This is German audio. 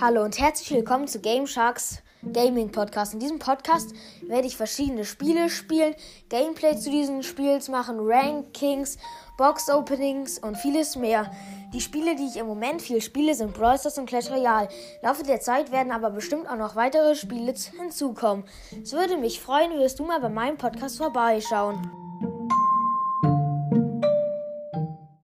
Hallo und herzlich willkommen zu Game Sharks Gaming Podcast. In diesem Podcast werde ich verschiedene Spiele spielen, Gameplay zu diesen Spiels machen, Rankings, Box Openings und vieles mehr. Die Spiele, die ich im Moment viel spiele, sind Brawl Stars und Clash Royale. Im Laufe der Zeit werden aber bestimmt auch noch weitere Spiele hinzukommen. Es würde mich freuen, würdest du mal bei meinem Podcast vorbeischauen.